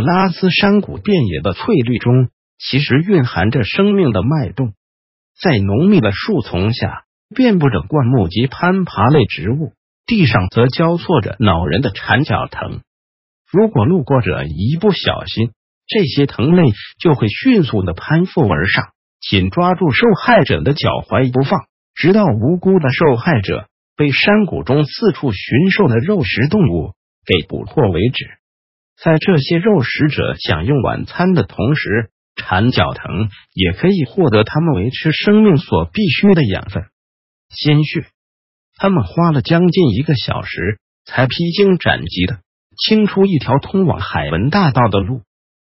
拉斯山谷遍野的翠绿中，其实蕴含着生命的脉动。在浓密的树丛下，遍布着灌木及攀爬类植物，地上则交错着恼人的缠脚藤。如果路过者一不小心，这些藤类就会迅速的攀附而上，紧抓住受害者的脚踝不放，直到无辜的受害者被山谷中四处寻兽的肉食动物给捕获为止。在这些肉食者享用晚餐的同时，缠脚藤也可以获得他们维持生命所必需的养分——鲜血。他们花了将近一个小时，才披荆斩棘的清出一条通往海文大道的路。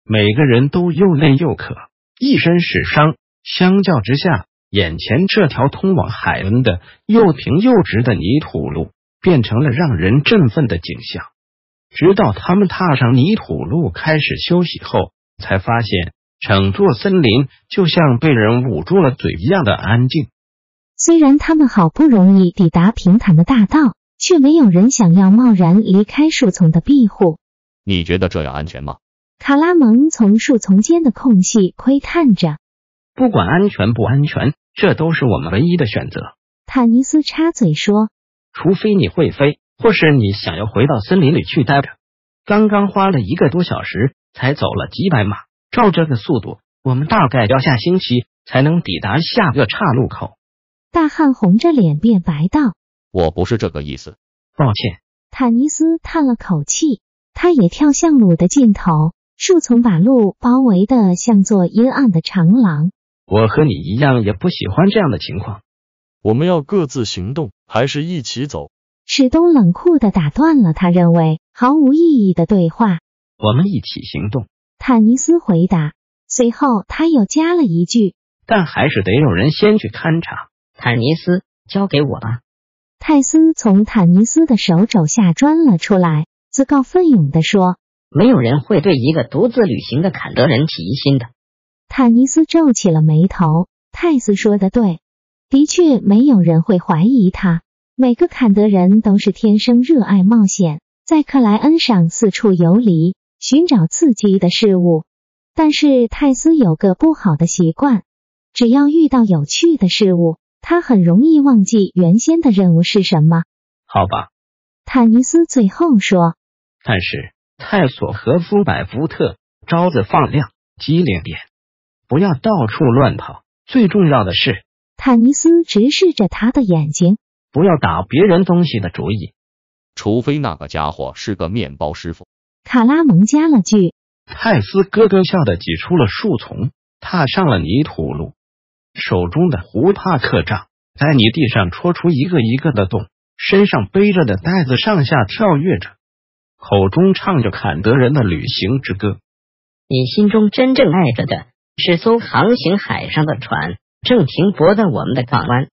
每个人都又累又渴，一身是伤。相较之下，眼前这条通往海恩的又平又直的泥土路，变成了让人振奋的景象。直到他们踏上泥土路开始休息后，才发现整座森林就像被人捂住了嘴一样的安静。虽然他们好不容易抵达平坦的大道，却没有人想要贸然离开树丛的庇护。你觉得这样安全吗？卡拉蒙从树丛间的空隙窥探着。不管安全不安全，这都是我们唯一的选择。坦尼斯插嘴说：“除非你会飞。”或是你想要回到森林里去待着？刚刚花了一个多小时才走了几百码，照这个速度，我们大概要下星期才能抵达下个岔路口。大汉红着脸变白道：“我不是这个意思，抱歉。”坦尼斯叹了口气，他也跳向路的尽头，树丛把路包围的像座阴暗的长廊。我和你一样，也不喜欢这样的情况。我们要各自行动，还是一起走？史东冷酷的打断了他认为毫无意义的对话。我们一起行动，坦尼斯回答。随后他又加了一句：“但还是得有人先去勘察。”坦尼斯，交给我吧。泰斯从坦尼斯的手肘下钻了出来，自告奋勇的说：“没有人会对一个独自旅行的坎德人起疑心的。”坦尼斯皱起了眉头。泰斯说的对，的确没有人会怀疑他。每个坎德人都是天生热爱冒险，在克莱恩上四处游离，寻找刺激的事物。但是泰斯有个不好的习惯，只要遇到有趣的事物，他很容易忘记原先的任务是什么。好吧，坦尼斯最后说。但是泰索和夫百福特，招子放亮，机灵点，不要到处乱跑。最重要的是，坦尼斯直视着他的眼睛。不要打别人东西的主意，除非那个家伙是个面包师傅。卡拉蒙加了句。泰斯咯咯笑的挤出了树丛，踏上了泥土路，手中的胡帕克杖在泥地上戳出一个一个的洞，身上背着的袋子上下跳跃着，口中唱着坎德人的旅行之歌。你心中真正爱着的是艘航行海上的船，正停泊在我们的港湾。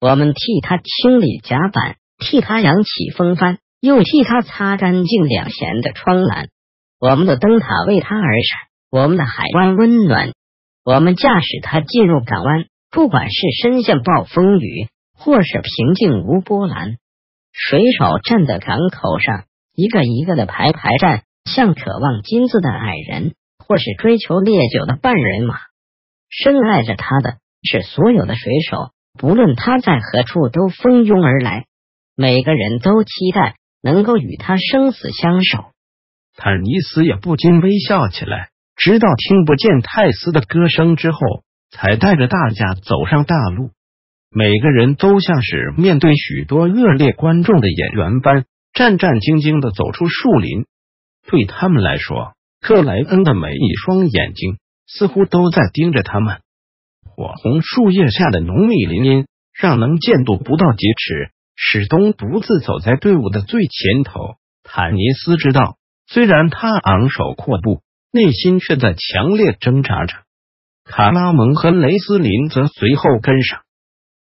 我们替他清理甲板，替他扬起风帆，又替他擦干净两舷的窗栏。我们的灯塔为他而闪，我们的海湾温暖。我们驾驶他进入港湾，不管是深陷暴风雨，或是平静无波澜。水手站在港口上，一个一个的排排站，像渴望金子的矮人，或是追求烈酒的半人马。深爱着他的是所有的水手。不论他在何处，都蜂拥而来。每个人都期待能够与他生死相守。坦尼斯也不禁微笑起来，直到听不见泰斯的歌声之后，才带着大家走上大路。每个人都像是面对许多恶劣观众的演员般，战战兢兢的走出树林。对他们来说，克莱恩的每一双眼睛似乎都在盯着他们。火红树叶下的浓密林荫，让能见度不到几尺。史东独自走在队伍的最前头。坦尼斯知道，虽然他昂首阔步，内心却在强烈挣扎着。卡拉蒙和雷斯林则随后跟上。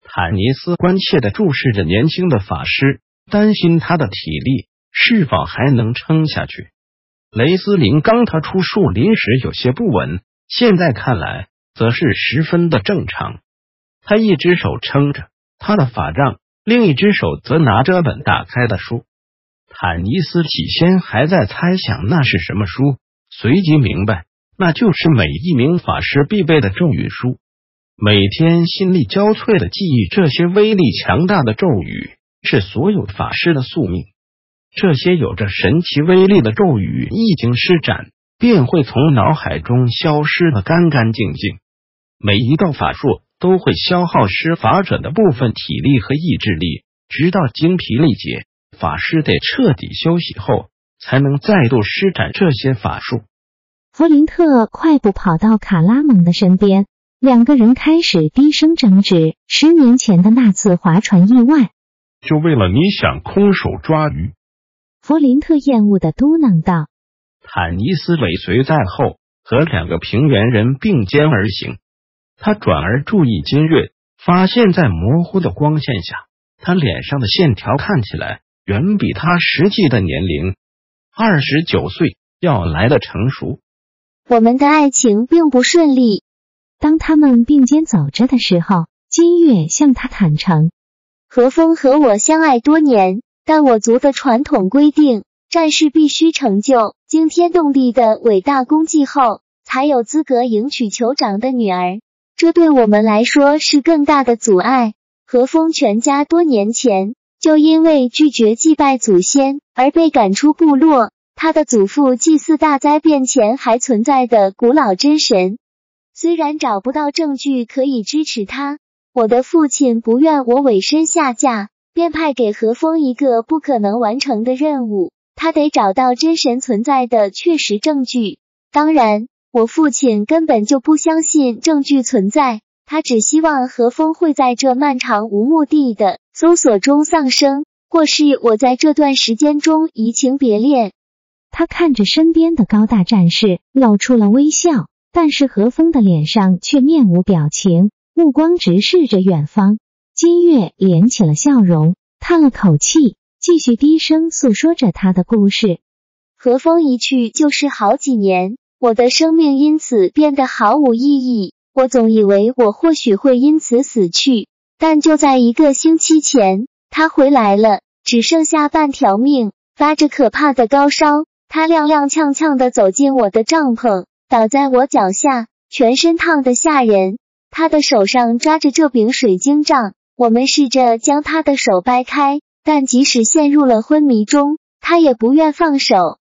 坦尼斯关切的注视着年轻的法师，担心他的体力是否还能撑下去。雷斯林刚逃出树林时有些不稳，现在看来则是十分的正常。他一只手撑着他的法杖，另一只手则拿着本打开的书。坦尼斯起先还在猜想那是什么书，随即明白那就是每一名法师必备的咒语书。每天心力交瘁的记忆这些威力强大的咒语，是所有法师的宿命。这些有着神奇威力的咒语一经施展，便会从脑海中消失的干干净净。每一道法术都会消耗施法者的部分体力和意志力，直到精疲力竭，法师得彻底休息后，才能再度施展这些法术。弗林特快步跑到卡拉蒙的身边。两个人开始低声争执十年前的那次划船意外，就为了你想空手抓鱼。弗林特厌恶的嘟囔道。坦尼斯尾随在后，和两个平原人并肩而行。他转而注意金月，发现在模糊的光线下，他脸上的线条看起来远比他实际的年龄二十九岁要来的成熟。我们的爱情并不顺利。当他们并肩走着的时候，金月向他坦诚：“何风和我相爱多年，但我族的传统规定，战士必须成就惊天动地的伟大功绩后，才有资格迎娶酋长的女儿。这对我们来说是更大的阻碍。何风全家多年前就因为拒绝祭拜祖先而被赶出部落，他的祖父祭祀大灾变前还存在的古老真神。”虽然找不到证据可以支持他，我的父亲不愿我委身下嫁，便派给何风一个不可能完成的任务，他得找到真神存在的确实证据。当然，我父亲根本就不相信证据存在，他只希望何风会在这漫长无目的的搜索中丧生，或是我在这段时间中移情别恋。他看着身边的高大战士，露出了微笑。但是何风的脸上却面无表情，目光直视着远方。金月敛起了笑容，叹了口气，继续低声诉说着他的故事。何风一去就是好几年，我的生命因此变得毫无意义。我总以为我或许会因此死去，但就在一个星期前，他回来了，只剩下半条命，发着可怕的高烧。他踉踉跄跄的走进我的帐篷。倒在我脚下，全身烫得吓人。他的手上抓着这柄水晶杖，我们试着将他的手掰开，但即使陷入了昏迷中，他也不愿放手。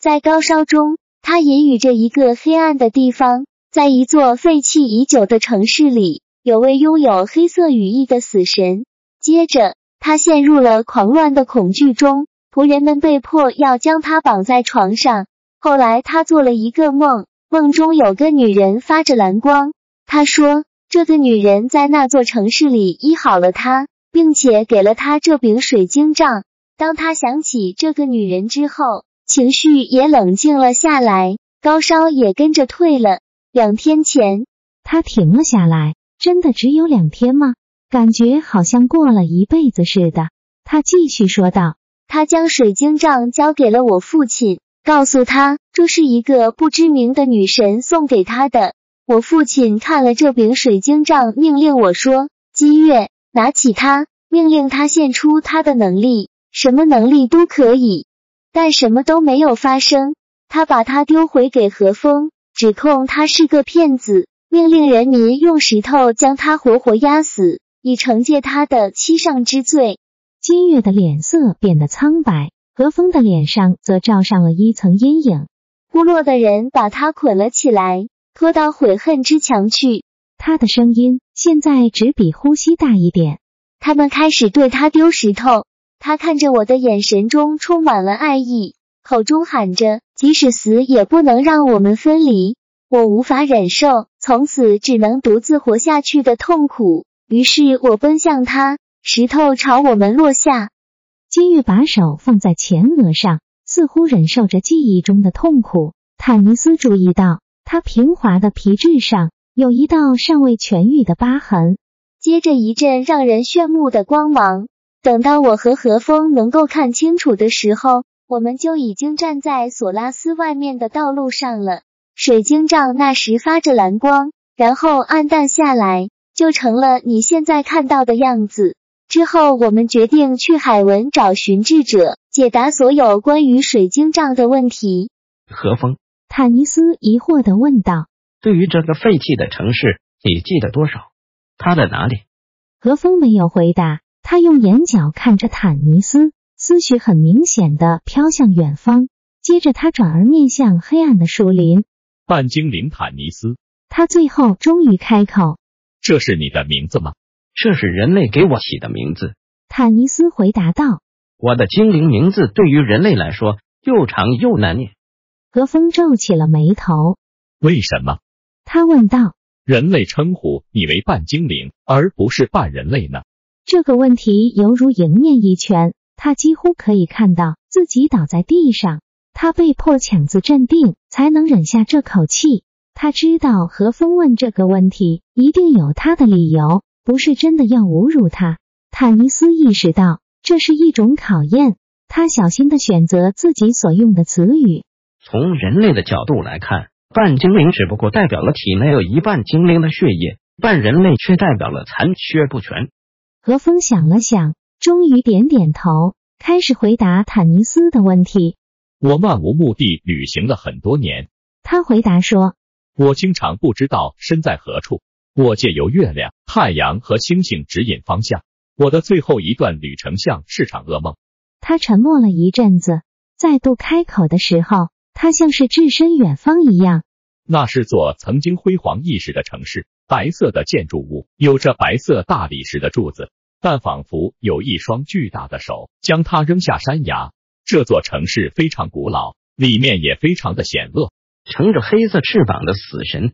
在高烧中，他隐语着一个黑暗的地方，在一座废弃已久的城市里，有位拥有黑色羽翼的死神。接着，他陷入了狂乱的恐惧中，仆人们被迫要将他绑在床上。后来，他做了一个梦。梦中有个女人发着蓝光，他说这个女人在那座城市里医好了他，并且给了他这柄水晶杖。当他想起这个女人之后，情绪也冷静了下来，高烧也跟着退了。两天前，他停了下来。真的只有两天吗？感觉好像过了一辈子似的。他继续说道：“他将水晶杖交给了我父亲。”告诉他，这是一个不知名的女神送给他的。我父亲看了这柄水晶杖，命令我说：“金月，拿起它。”命令他献出他的能力，什么能力都可以。但什么都没有发生。他把它丢回给何风，指控他是个骗子，命令人民用石头将他活活压死，以惩戒他的欺上之罪。金月的脸色变得苍白。何风的脸上则罩上了一层阴影。部落的人把他捆了起来，拖到悔恨之墙去。他的声音现在只比呼吸大一点。他们开始对他丢石头。他看着我的眼神中充满了爱意，口中喊着：“即使死也不能让我们分离。”我无法忍受从此只能独自活下去的痛苦，于是我奔向他，石头朝我们落下。金玉把手放在前额上，似乎忍受着记忆中的痛苦。坦尼斯注意到他平滑的皮质上有一道尚未痊愈的疤痕，接着一阵让人炫目的光芒。等到我和何风能够看清楚的时候，我们就已经站在索拉斯外面的道路上了。水晶杖那时发着蓝光，然后暗淡下来，就成了你现在看到的样子。之后，我们决定去海文找寻智者，解答所有关于水晶杖的问题。何风，坦尼斯疑惑的问道：“对于这个废弃的城市，你记得多少？它在哪里？”何风没有回答。他用眼角看着坦尼斯，思绪很明显的飘向远方。接着，他转而面向黑暗的树林。半精灵坦尼斯，他最后终于开口：“这是你的名字吗？”“这是人类给我起的名字。”坦尼斯回答道。“我的精灵名字对于人类来说又长又难念。”何风皱起了眉头。“为什么？”他问道。“人类称呼你为半精灵，而不是半人类呢？”这个问题犹如迎面一拳，他几乎可以看到自己倒在地上。他被迫强自镇定，才能忍下这口气。他知道何风问这个问题一定有他的理由，不是真的要侮辱他。坦尼斯意识到这是一种考验，他小心的选择自己所用的词语。从人类的角度来看，半精灵只不过代表了体内有一半精灵的血液，半人类却代表了残缺不全。何峰想了想，终于点点头，开始回答坦尼斯的问题。我漫无目的旅行了很多年，他回答说：“我经常不知道身在何处。我借由月亮、太阳和星星指引方向。我的最后一段旅程像是场噩梦。”他沉默了一阵子，再度开口的时候，他像是置身远方一样。那是座曾经辉煌一时的城市。白色的建筑物有着白色大理石的柱子，但仿佛有一双巨大的手将它扔下山崖。这座城市非常古老，里面也非常的险恶。乘着黑色翅膀的死神，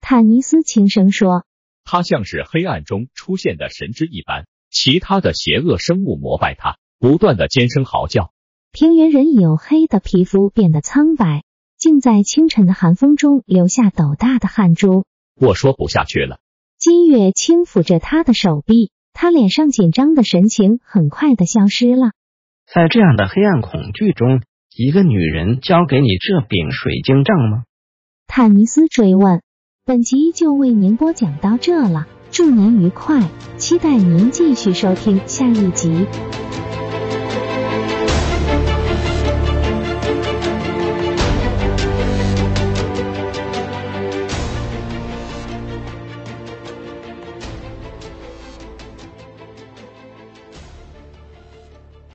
坦尼斯轻声说：“他像是黑暗中出现的神之一般，其他的邪恶生物膜拜他，不断的尖声嚎叫。平原人黝黑的皮肤变得苍白，竟在清晨的寒风中留下斗大的汗珠。”我说不下去了。金月轻抚着他的手臂，他脸上紧张的神情很快的消失了。在这样的黑暗恐惧中，一个女人交给你这柄水晶杖吗？坦尼斯追问。本集就为您播讲到这了，祝您愉快，期待您继续收听下一集。